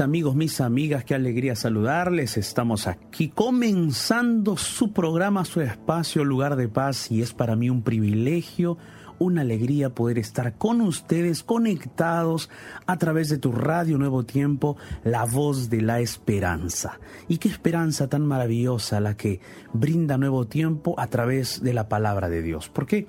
amigos, mis amigas, qué alegría saludarles. Estamos aquí comenzando su programa, su espacio, lugar de paz y es para mí un privilegio, una alegría poder estar con ustedes conectados a través de tu radio Nuevo Tiempo, la voz de la esperanza. Y qué esperanza tan maravillosa la que brinda Nuevo Tiempo a través de la palabra de Dios. ¿Por qué?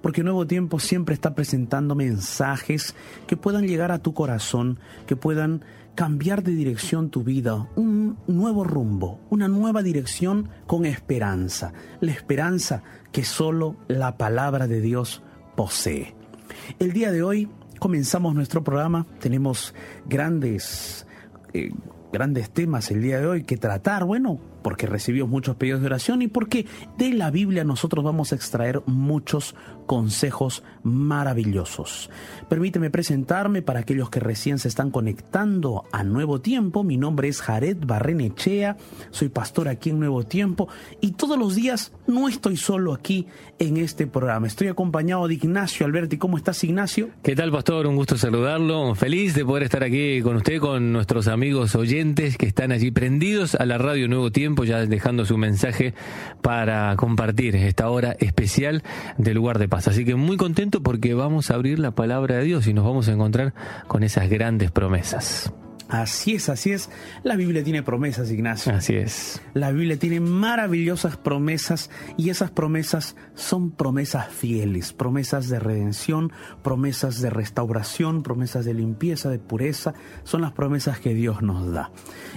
Porque Nuevo Tiempo siempre está presentando mensajes que puedan llegar a tu corazón, que puedan cambiar de dirección tu vida, un nuevo rumbo, una nueva dirección con esperanza, la esperanza que solo la palabra de Dios posee. El día de hoy comenzamos nuestro programa, tenemos grandes, eh, grandes temas el día de hoy que tratar, bueno, porque recibimos muchos pedidos de oración y porque de la Biblia nosotros vamos a extraer muchos consejos maravillosos. Permíteme presentarme para aquellos que recién se están conectando a Nuevo Tiempo. Mi nombre es Jared Barrenechea, soy pastor aquí en Nuevo Tiempo y todos los días no estoy solo aquí en este programa. Estoy acompañado de Ignacio Alberti. ¿Cómo estás, Ignacio? ¿Qué tal, pastor? Un gusto saludarlo. Feliz de poder estar aquí con usted, con nuestros amigos oyentes que están allí prendidos a la radio Nuevo Tiempo, ya dejando su mensaje para compartir esta hora especial del lugar de paz. Así que muy contento porque vamos a abrir la palabra de Dios y nos vamos a encontrar con esas grandes promesas. Así es, así es. La Biblia tiene promesas, Ignacio. Así es. La Biblia tiene maravillosas promesas y esas promesas son promesas fieles, promesas de redención, promesas de restauración, promesas de limpieza, de pureza. Son las promesas que Dios nos da.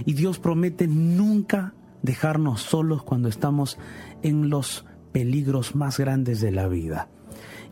Y Dios promete nunca dejarnos solos cuando estamos en los peligros más grandes de la vida.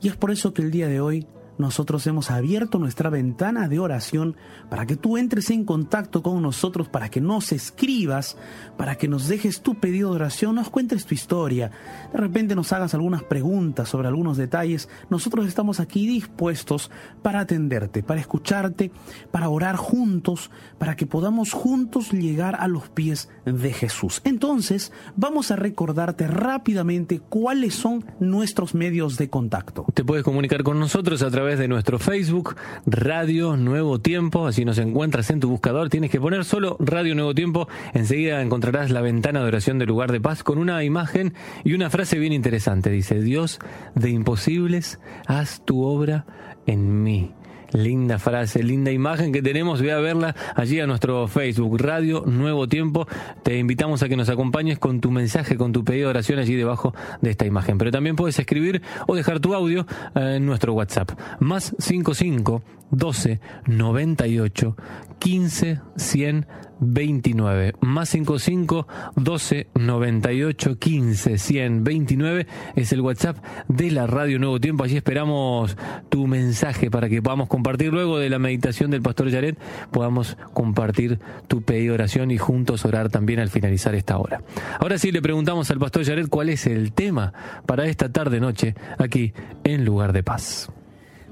Y es por eso que el día de hoy nosotros hemos abierto nuestra ventana de oración para que tú entres en contacto con nosotros, para que nos escribas, para que nos dejes tu pedido de oración, nos cuentes tu historia, de repente nos hagas algunas preguntas sobre algunos detalles. Nosotros estamos aquí dispuestos para atenderte, para escucharte, para orar juntos, para que podamos juntos llegar a los pies de Jesús. Entonces, vamos a recordarte rápidamente cuáles son nuestros medios de contacto. Te puedes comunicar con nosotros a través través de nuestro Facebook, Radio Nuevo Tiempo. Así nos encuentras en tu buscador. Tienes que poner solo Radio Nuevo Tiempo. Enseguida encontrarás la ventana de oración del lugar de paz con una imagen y una frase bien interesante. Dice, Dios de imposibles, haz tu obra en mí. Linda frase, linda imagen que tenemos. Voy a verla allí a nuestro Facebook, Radio Nuevo Tiempo. Te invitamos a que nos acompañes con tu mensaje, con tu pedido de oración allí debajo de esta imagen. Pero también puedes escribir o dejar tu audio en nuestro WhatsApp. Más 55 12 98 15 100 29 más 55 12 98 15 100 29 es el WhatsApp de la Radio Nuevo Tiempo. Allí esperamos tu mensaje para que podamos compartir luego de la meditación del Pastor Yaret, podamos compartir tu pedido de oración y juntos orar también al finalizar esta hora. Ahora sí le preguntamos al Pastor Yaret cuál es el tema para esta tarde noche aquí en Lugar de Paz.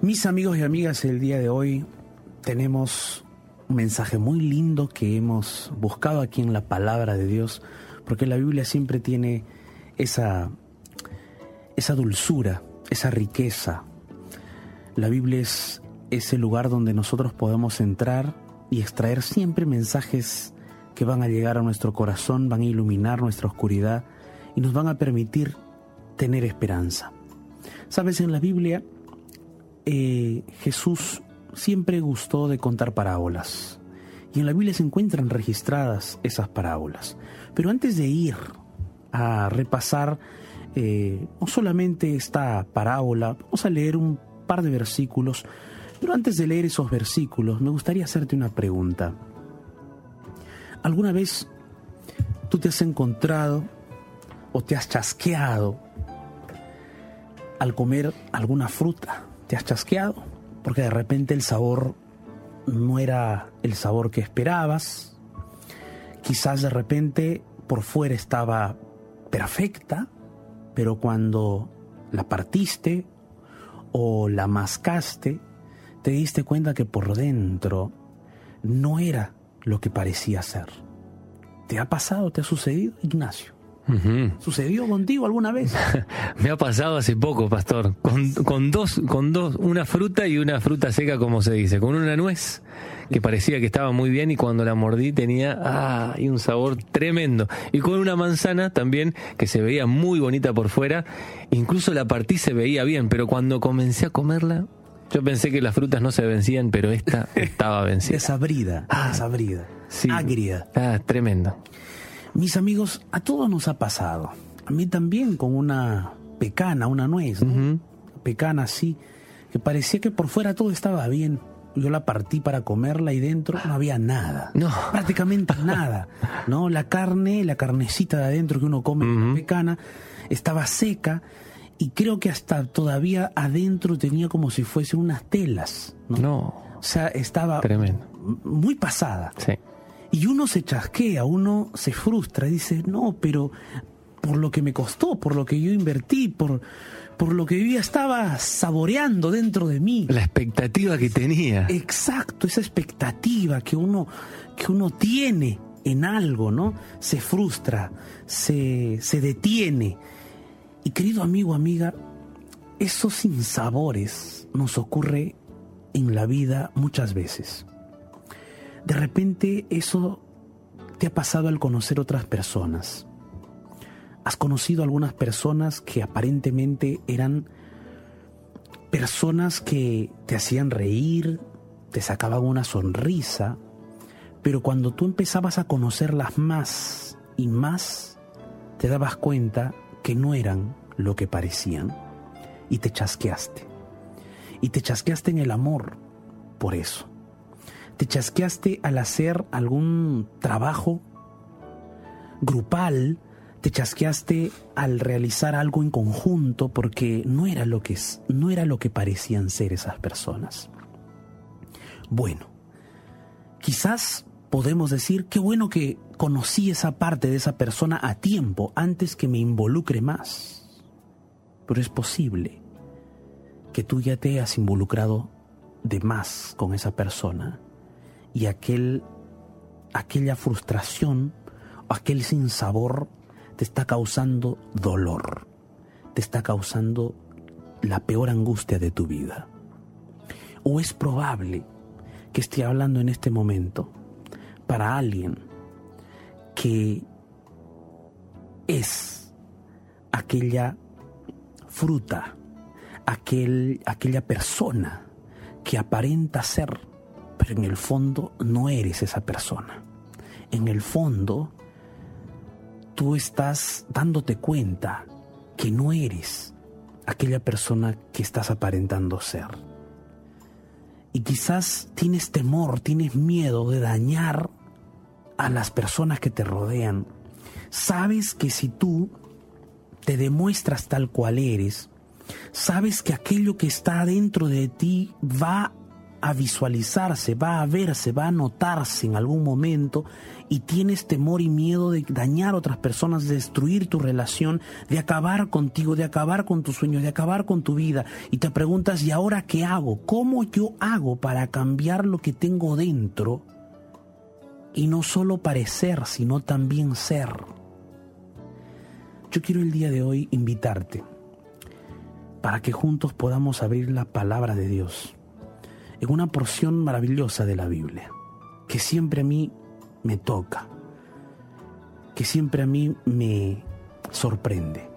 Mis amigos y amigas, el día de hoy tenemos mensaje muy lindo que hemos buscado aquí en la palabra de Dios, porque la Biblia siempre tiene esa, esa dulzura, esa riqueza. La Biblia es ese lugar donde nosotros podemos entrar y extraer siempre mensajes que van a llegar a nuestro corazón, van a iluminar nuestra oscuridad y nos van a permitir tener esperanza. Sabes, en la Biblia eh, Jesús siempre gustó de contar parábolas. Y en la Biblia se encuentran registradas esas parábolas. Pero antes de ir a repasar eh, no solamente esta parábola, vamos a leer un par de versículos. Pero antes de leer esos versículos, me gustaría hacerte una pregunta. ¿Alguna vez tú te has encontrado o te has chasqueado al comer alguna fruta? ¿Te has chasqueado? Porque de repente el sabor no era el sabor que esperabas. Quizás de repente por fuera estaba perfecta, pero cuando la partiste o la mascaste, te diste cuenta que por dentro no era lo que parecía ser. ¿Te ha pasado, te ha sucedido, Ignacio? ¿Sucedió contigo alguna vez? Me ha pasado hace poco, pastor, con, con, dos, con dos, una fruta y una fruta seca, como se dice, con una nuez que parecía que estaba muy bien y cuando la mordí tenía ah, y un sabor tremendo. Y con una manzana también que se veía muy bonita por fuera, incluso la partí se veía bien, pero cuando comencé a comerla, yo pensé que las frutas no se vencían, pero esta estaba vencida. Desabrida, ah, desabrida, sí, agria. Ah, tremendo. Mis amigos, a todos nos ha pasado. A mí también con una pecana, una nuez, Pecana así, que parecía que por fuera todo estaba bien. Yo la partí para comerla y dentro no había nada. No. Prácticamente nada. ¿No? La carne, la carnecita de adentro que uno come la pecana, estaba seca y creo que hasta todavía adentro tenía como si fuese unas telas. No. no. O sea, estaba Tremendo. muy pasada. Sí. Y uno se chasquea, uno se frustra, dice, no, pero por lo que me costó, por lo que yo invertí, por, por lo que yo estaba saboreando dentro de mí. La expectativa que tenía. Exacto, esa expectativa que uno, que uno tiene en algo, ¿no? Se frustra, se, se detiene y querido amigo, amiga, esos sinsabores nos ocurre en la vida muchas veces. De repente eso te ha pasado al conocer otras personas. Has conocido algunas personas que aparentemente eran personas que te hacían reír, te sacaban una sonrisa, pero cuando tú empezabas a conocerlas más y más, te dabas cuenta que no eran lo que parecían y te chasqueaste. Y te chasqueaste en el amor por eso. Te chasqueaste al hacer algún trabajo grupal, te chasqueaste al realizar algo en conjunto porque no era lo que no era lo que parecían ser esas personas. Bueno, quizás podemos decir qué bueno que conocí esa parte de esa persona a tiempo antes que me involucre más. Pero es posible que tú ya te hayas involucrado de más con esa persona y aquel, aquella frustración aquel sinsabor te está causando dolor, te está causando la peor angustia de tu vida. O es probable que esté hablando en este momento para alguien que es aquella fruta, aquel, aquella persona que aparenta ser, pero en el fondo no eres esa persona. En el fondo, tú estás dándote cuenta que no eres aquella persona que estás aparentando ser. Y quizás tienes temor, tienes miedo de dañar a las personas que te rodean, sabes que si tú te demuestras tal cual eres, sabes que aquello que está dentro de ti va a visualizarse, va a verse, va a notarse en algún momento y tienes temor y miedo de dañar a otras personas, de destruir tu relación, de acabar contigo, de acabar con tus sueños, de acabar con tu vida y te preguntas, ¿y ahora qué hago? ¿Cómo yo hago para cambiar lo que tengo dentro? y no solo parecer, sino también ser. Yo quiero el día de hoy invitarte para que juntos podamos abrir la palabra de Dios en una porción maravillosa de la Biblia, que siempre a mí me toca, que siempre a mí me sorprende.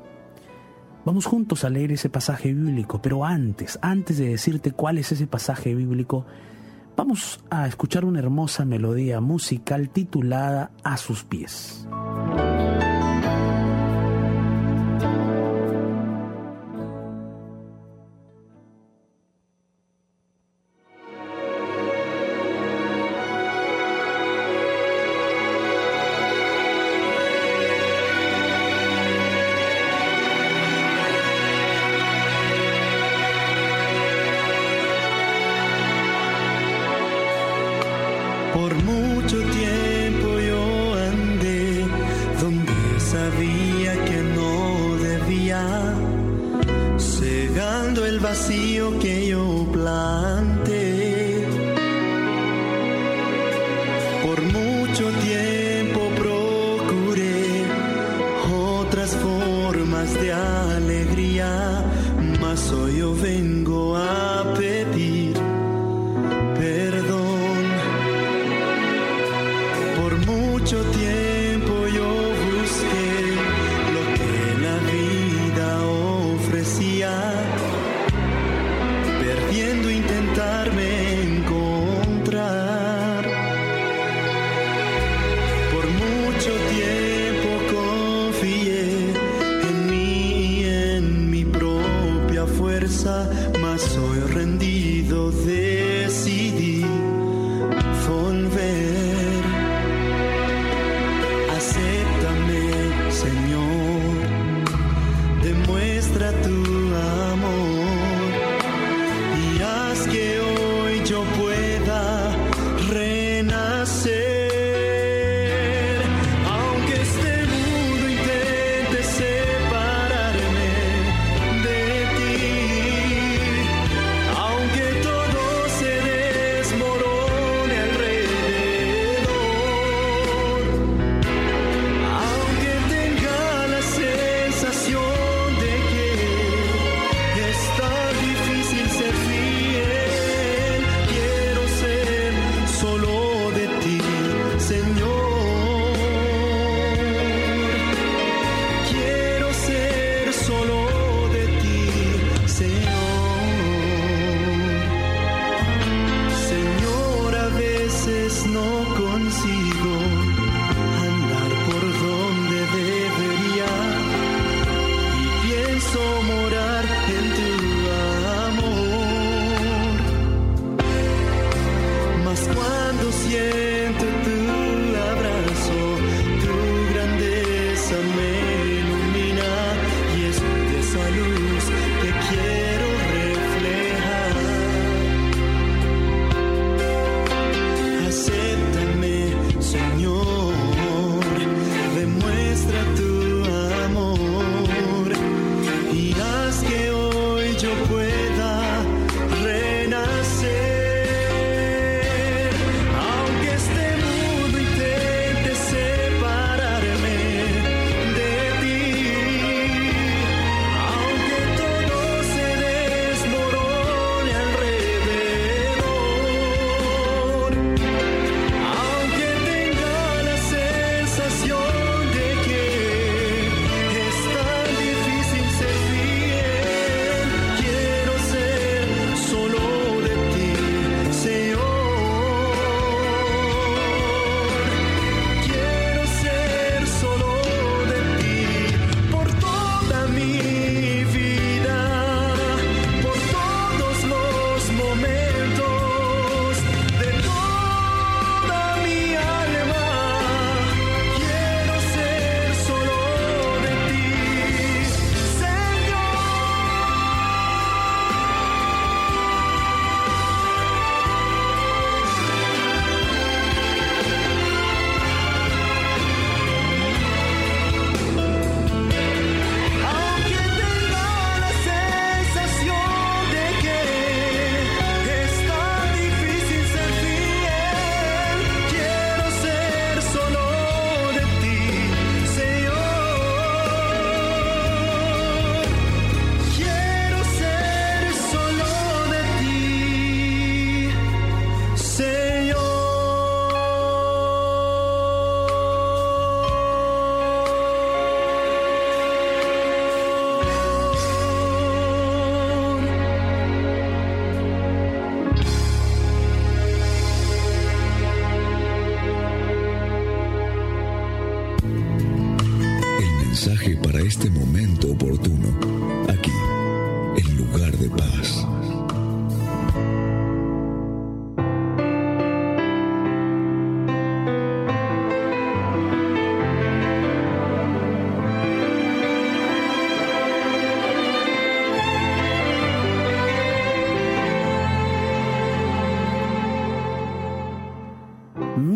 Vamos juntos a leer ese pasaje bíblico, pero antes, antes de decirte cuál es ese pasaje bíblico, Vamos a escuchar una hermosa melodía musical titulada A sus pies.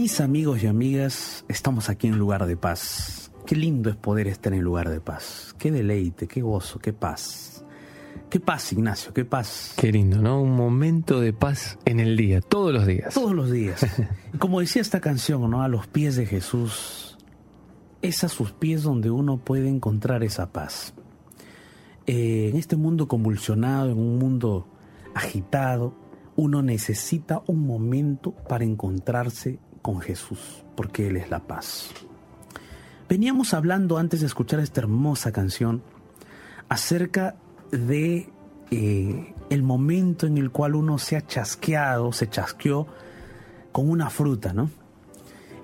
Mis amigos y amigas, estamos aquí en lugar de paz. Qué lindo es poder estar en lugar de paz. Qué deleite, qué gozo, qué paz. Qué paz, Ignacio, qué paz. Qué lindo, ¿no? Un momento de paz en el día, todos los días. Todos los días. Como decía esta canción, ¿no? A los pies de Jesús. Es a sus pies donde uno puede encontrar esa paz. Eh, en este mundo convulsionado, en un mundo agitado, uno necesita un momento para encontrarse con Jesús, porque Él es la paz. Veníamos hablando antes de escuchar esta hermosa canción acerca de eh, el momento en el cual uno se ha chasqueado, se chasqueó con una fruta, ¿no?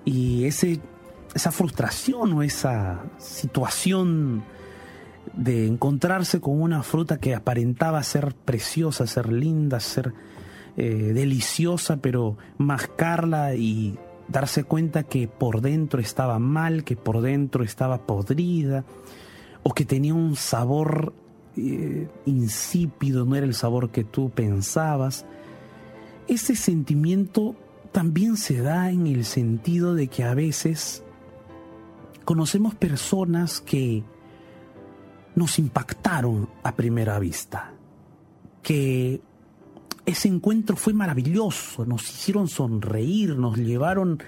Y ese, esa frustración o esa situación de encontrarse con una fruta que aparentaba ser preciosa, ser linda, ser eh, deliciosa, pero mascarla y darse cuenta que por dentro estaba mal, que por dentro estaba podrida, o que tenía un sabor eh, insípido, no era el sabor que tú pensabas. Ese sentimiento también se da en el sentido de que a veces conocemos personas que nos impactaron a primera vista, que ese encuentro fue maravilloso, nos hicieron sonreír, nos llevaron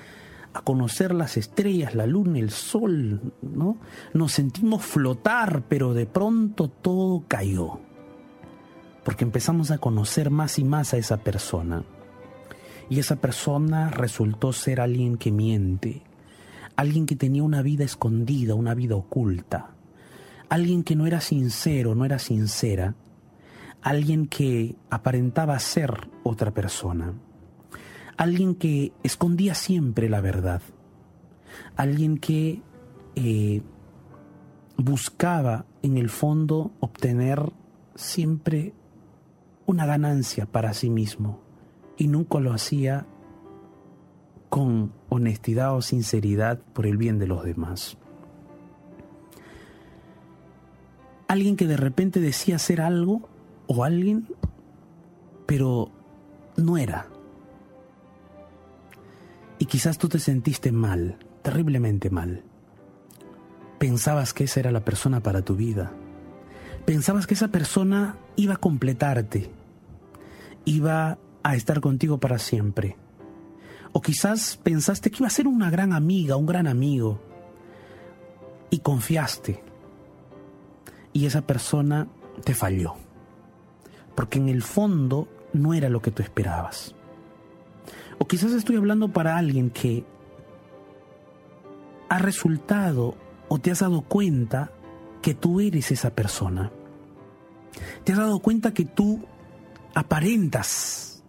a conocer las estrellas, la luna, el sol, ¿no? Nos sentimos flotar, pero de pronto todo cayó. Porque empezamos a conocer más y más a esa persona. Y esa persona resultó ser alguien que miente, alguien que tenía una vida escondida, una vida oculta, alguien que no era sincero, no era sincera, alguien que aparentaba ser otra persona, alguien que escondía siempre la verdad, alguien que eh, buscaba en el fondo obtener siempre una ganancia para sí mismo y nunca lo hacía con honestidad o sinceridad por el bien de los demás. Alguien que de repente decía ser algo o alguien, pero no era. Y quizás tú te sentiste mal, terriblemente mal. Pensabas que esa era la persona para tu vida. Pensabas que esa persona iba a completarte, iba a estar contigo para siempre. O quizás pensaste que iba a ser una gran amiga, un gran amigo, y confiaste. Y esa persona te falló. Porque en el fondo no era lo que tú esperabas. O quizás estoy hablando para alguien que ha resultado o te has dado cuenta que tú eres esa persona. Te has dado cuenta que tú aparentas,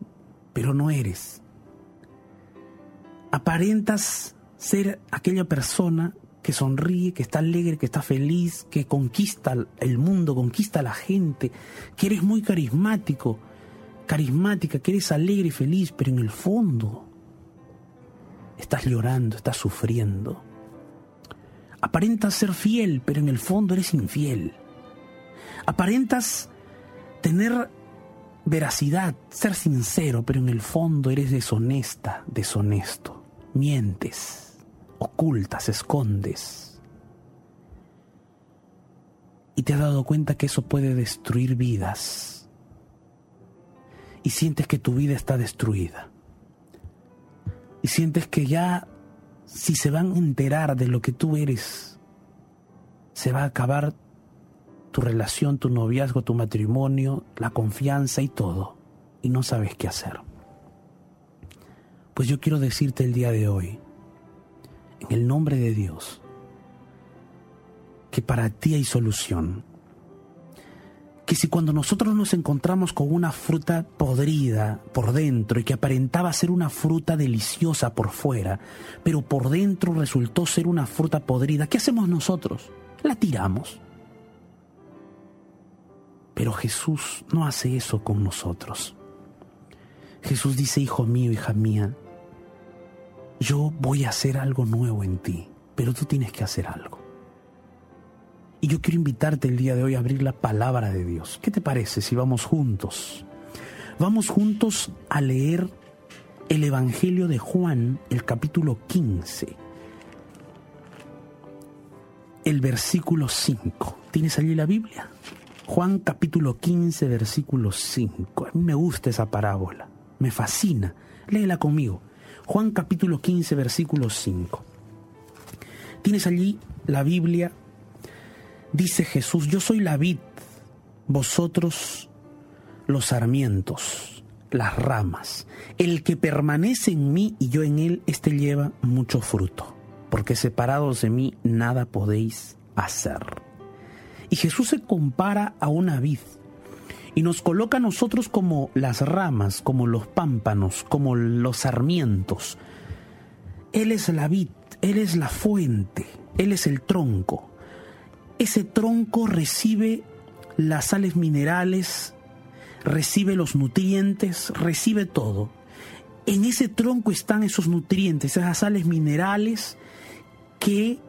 pero no eres. Aparentas ser aquella persona que sonríe, que está alegre, que está feliz, que conquista el mundo, conquista a la gente, que eres muy carismático, carismática, que eres alegre y feliz, pero en el fondo estás llorando, estás sufriendo. Aparentas ser fiel, pero en el fondo eres infiel. Aparentas tener veracidad, ser sincero, pero en el fondo eres deshonesta, deshonesto. Mientes, ocultas, escondes. Y te has dado cuenta que eso puede destruir vidas. Y sientes que tu vida está destruida. Y sientes que ya si se van a enterar de lo que tú eres, se va a acabar tu relación, tu noviazgo, tu matrimonio, la confianza y todo, y no sabes qué hacer. Pues yo quiero decirte el día de hoy, en el nombre de Dios, que para ti hay solución. Que si cuando nosotros nos encontramos con una fruta podrida por dentro y que aparentaba ser una fruta deliciosa por fuera, pero por dentro resultó ser una fruta podrida, ¿qué hacemos nosotros? La tiramos. Pero Jesús no hace eso con nosotros. Jesús dice, hijo mío, hija mía, yo voy a hacer algo nuevo en ti, pero tú tienes que hacer algo. Y yo quiero invitarte el día de hoy a abrir la palabra de Dios. ¿Qué te parece si vamos juntos? Vamos juntos a leer el Evangelio de Juan, el capítulo 15, el versículo 5. ¿Tienes allí la Biblia? Juan capítulo 15, versículo 5. A mí me gusta esa parábola, me fascina. Léela conmigo. Juan capítulo 15, versículo 5. Tienes allí la Biblia. Dice Jesús, yo soy la vid, vosotros los sarmientos, las ramas. El que permanece en mí y yo en él, éste lleva mucho fruto, porque separados de mí nada podéis hacer. Y Jesús se compara a una vid y nos coloca a nosotros como las ramas, como los pámpanos, como los sarmientos. Él es la vid, Él es la fuente, Él es el tronco. Ese tronco recibe las sales minerales, recibe los nutrientes, recibe todo. En ese tronco están esos nutrientes, esas sales minerales que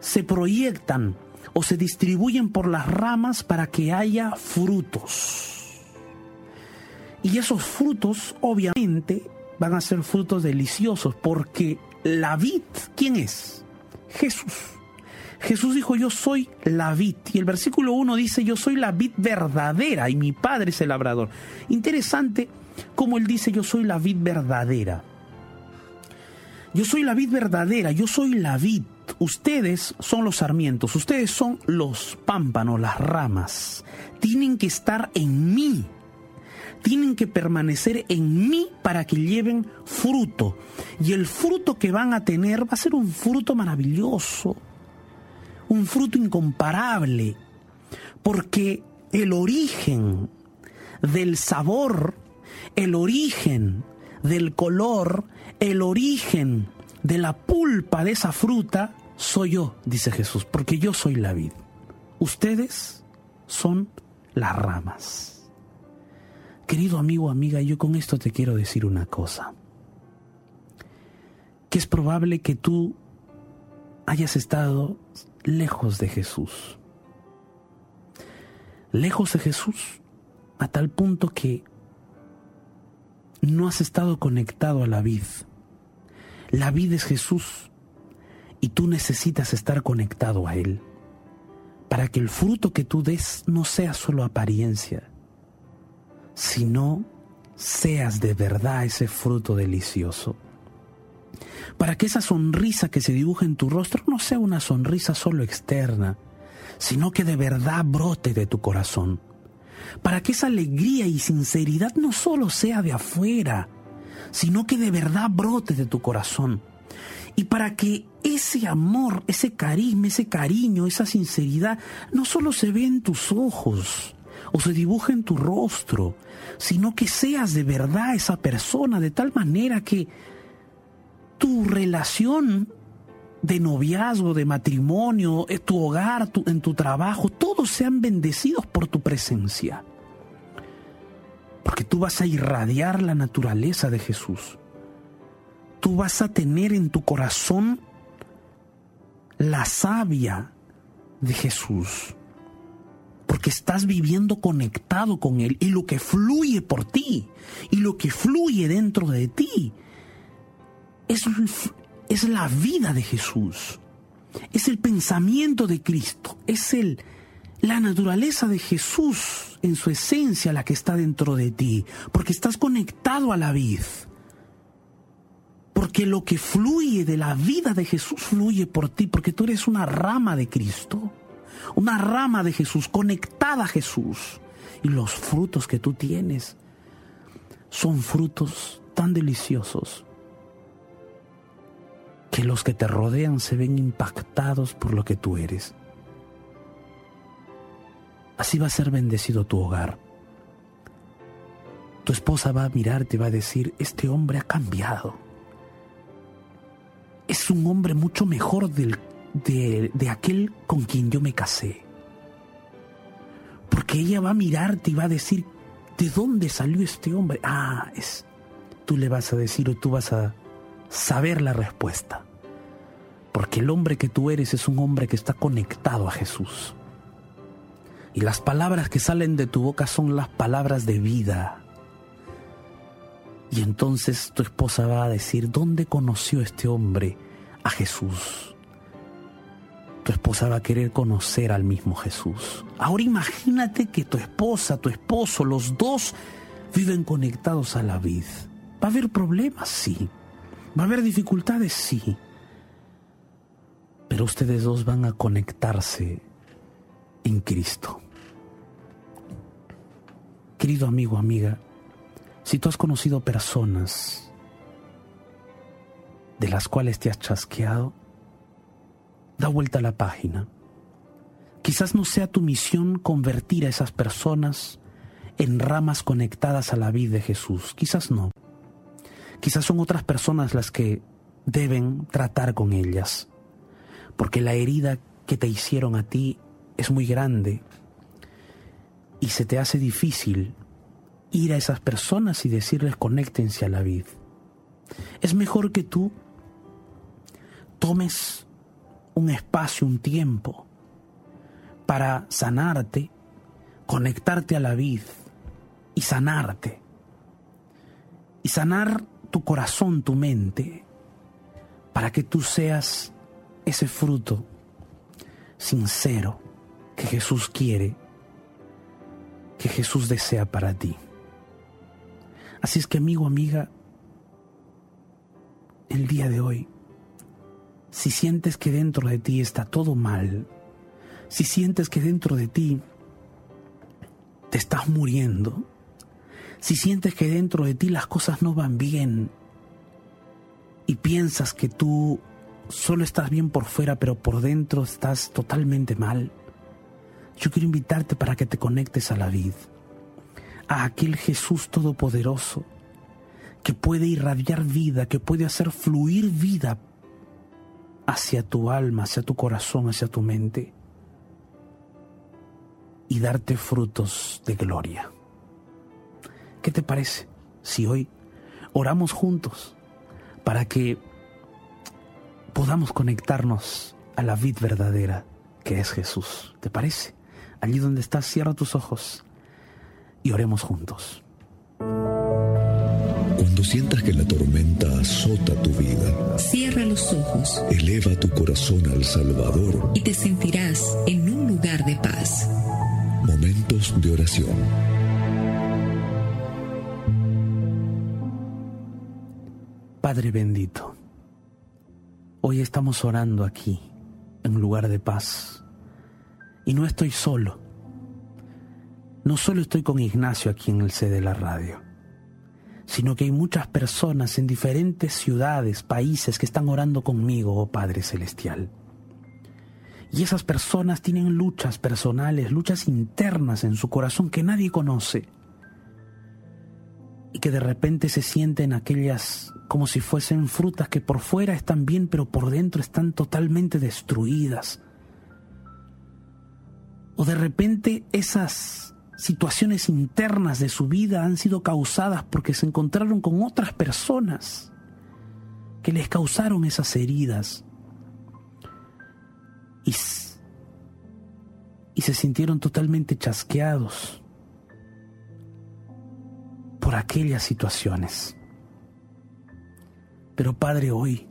se proyectan o se distribuyen por las ramas para que haya frutos. Y esos frutos obviamente van a ser frutos deliciosos porque la vid, ¿quién es? Jesús. Jesús dijo, yo soy la vid. Y el versículo 1 dice, yo soy la vid verdadera y mi padre es el labrador. Interesante como él dice, yo soy la vid verdadera. Yo soy la vid verdadera, yo soy la vid. Ustedes son los sarmientos, ustedes son los pámpanos, las ramas. Tienen que estar en mí. Tienen que permanecer en mí para que lleven fruto. Y el fruto que van a tener va a ser un fruto maravilloso. Un fruto incomparable. Porque el origen del sabor, el origen del color, el origen de la pulpa de esa fruta, soy yo, dice Jesús, porque yo soy la vid. Ustedes son las ramas. Querido amigo, amiga, yo con esto te quiero decir una cosa. Que es probable que tú hayas estado lejos de Jesús. Lejos de Jesús a tal punto que no has estado conectado a la vid. La vid es Jesús y tú necesitas estar conectado a Él para que el fruto que tú des no sea solo apariencia, sino seas de verdad ese fruto delicioso. Para que esa sonrisa que se dibuja en tu rostro no sea una sonrisa solo externa, sino que de verdad brote de tu corazón. Para que esa alegría y sinceridad no solo sea de afuera, sino que de verdad brote de tu corazón. Y para que ese amor, ese carisma, ese cariño, esa sinceridad no solo se ve en tus ojos o se dibuja en tu rostro, sino que seas de verdad esa persona de tal manera que tu relación de noviazgo, de matrimonio, en tu hogar, tu- en tu trabajo, todos sean bendecidos por tu presencia. Porque tú vas a irradiar la naturaleza de Jesús. Tú vas a tener en tu corazón la savia de Jesús. Porque estás viviendo conectado con Él y lo que fluye por ti y lo que fluye dentro de ti es, es la vida de Jesús. Es el pensamiento de Cristo. Es el, la naturaleza de Jesús en su esencia la que está dentro de ti. Porque estás conectado a la vid. Porque lo que fluye de la vida de Jesús fluye por ti. Porque tú eres una rama de Cristo. Una rama de Jesús conectada a Jesús. Y los frutos que tú tienes son frutos tan deliciosos que los que te rodean se ven impactados por lo que tú eres. Así va a ser bendecido tu hogar. Tu esposa va a mirarte y va a decir, este hombre ha cambiado. Es un hombre mucho mejor del, de, aquel con quien yo me casé. Porque ella va a mirarte y va a decir, ¿de dónde salió este hombre? Ah, es... Tú le vas a decir o tú vas a saber la respuesta. Porque el hombre que tú eres es un hombre que está conectado a Jesús. Y las palabras que salen de tu boca son las palabras de vida. Y entonces tu esposa va a decir, ¿dónde conoció este hombre a Jesús? Tu esposa va a querer conocer al mismo Jesús. Ahora imagínate que tu esposa, tu esposo, los dos viven conectados a la vid. ¿Va a haber problemas? Sí. ¿Va a haber dificultades? Sí. Pero ustedes dos van a conectarse en Cristo. Querido amigo, amiga, si tú has conocido personas de las cuales te has chasqueado, da vuelta a la página. Quizás no sea tu misión convertir a esas personas en ramas conectadas a la vida de Jesús. Quizás no. Quizás son otras personas las que deben tratar con ellas. Porque la herida que te hicieron a ti es muy grande y se te hace difícil ir a esas personas y decirles conéctense a la vid. Es mejor que tú tomes un espacio, un tiempo para sanarte, conectarte a la vid y sanarte. Y sanar tu corazón, tu mente, para que tú seas ese fruto sincero que Jesús quiere, que Jesús desea para ti. Así es que amigo, amiga, el día de hoy, si sientes que dentro de ti está todo mal, si sientes que dentro de ti te estás muriendo, si sientes que dentro de ti las cosas no van bien y piensas que tú solo estás bien por fuera, pero por dentro estás totalmente mal, yo quiero invitarte para que te conectes a la vid, a aquel Jesús todopoderoso que puede irradiar vida, que puede hacer fluir vida hacia tu alma, hacia tu corazón, hacia tu mente y darte frutos de gloria. ¿Qué te parece si hoy oramos juntos para que podamos conectarnos a la vid verdadera que es Jesús? ¿Te parece? Allí donde estás, cierra tus ojos y oremos juntos. Cuando sientas que la tormenta azota tu vida, Cierra los ojos eleva tu corazón al Salvador. y te sentirás en un lugar de paz. Momentos de oración. Padre bendito, hoy estamos orando aquí, en un lugar de paz, y no estoy solo. No solo estoy con Ignacio aquí en el C de la radio, sino que hay muchas personas en diferentes ciudades, países que están orando conmigo, oh Padre Celestial. Y esas personas tienen luchas personales, luchas internas en su corazón que nadie conoce. Y que de repente se sienten aquellas como si fuesen frutas que por fuera están bien, pero por dentro están totalmente destruidas. O de repente esas situaciones internas de su vida han sido causadas porque se encontraron con otras personas que les causaron esas heridas y, y se sintieron totalmente chasqueados por aquellas situaciones. Pero Padre, hoy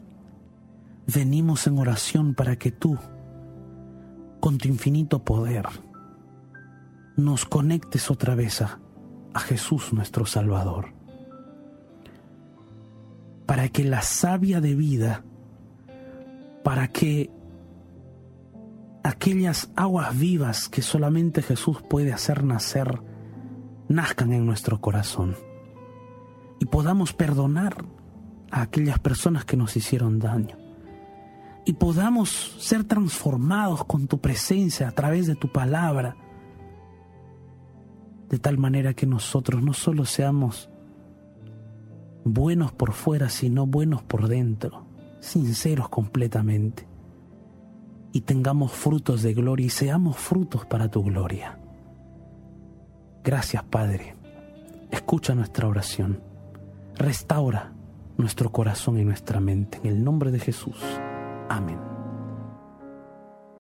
venimos en oración para que tú, con tu infinito poder, nos conectes otra vez a, Jesús nuestro Salvador. Para que la savia de vida, para que aquellas aguas vivas que solamente Jesús puede hacer nacer, nazcan en nuestro corazón y podamos perdonar a aquellas personas que nos hicieron daño y podamos ser transformados con tu presencia a través de tu palabra, de tal manera que nosotros no solo seamos buenos por fuera, sino buenos por dentro, sinceros completamente, y tengamos frutos de gloria y seamos frutos para tu gloria. Gracias Padre, escucha nuestra oración, restaura nuestro corazón y nuestra mente, en el nombre de Jesús. Amin.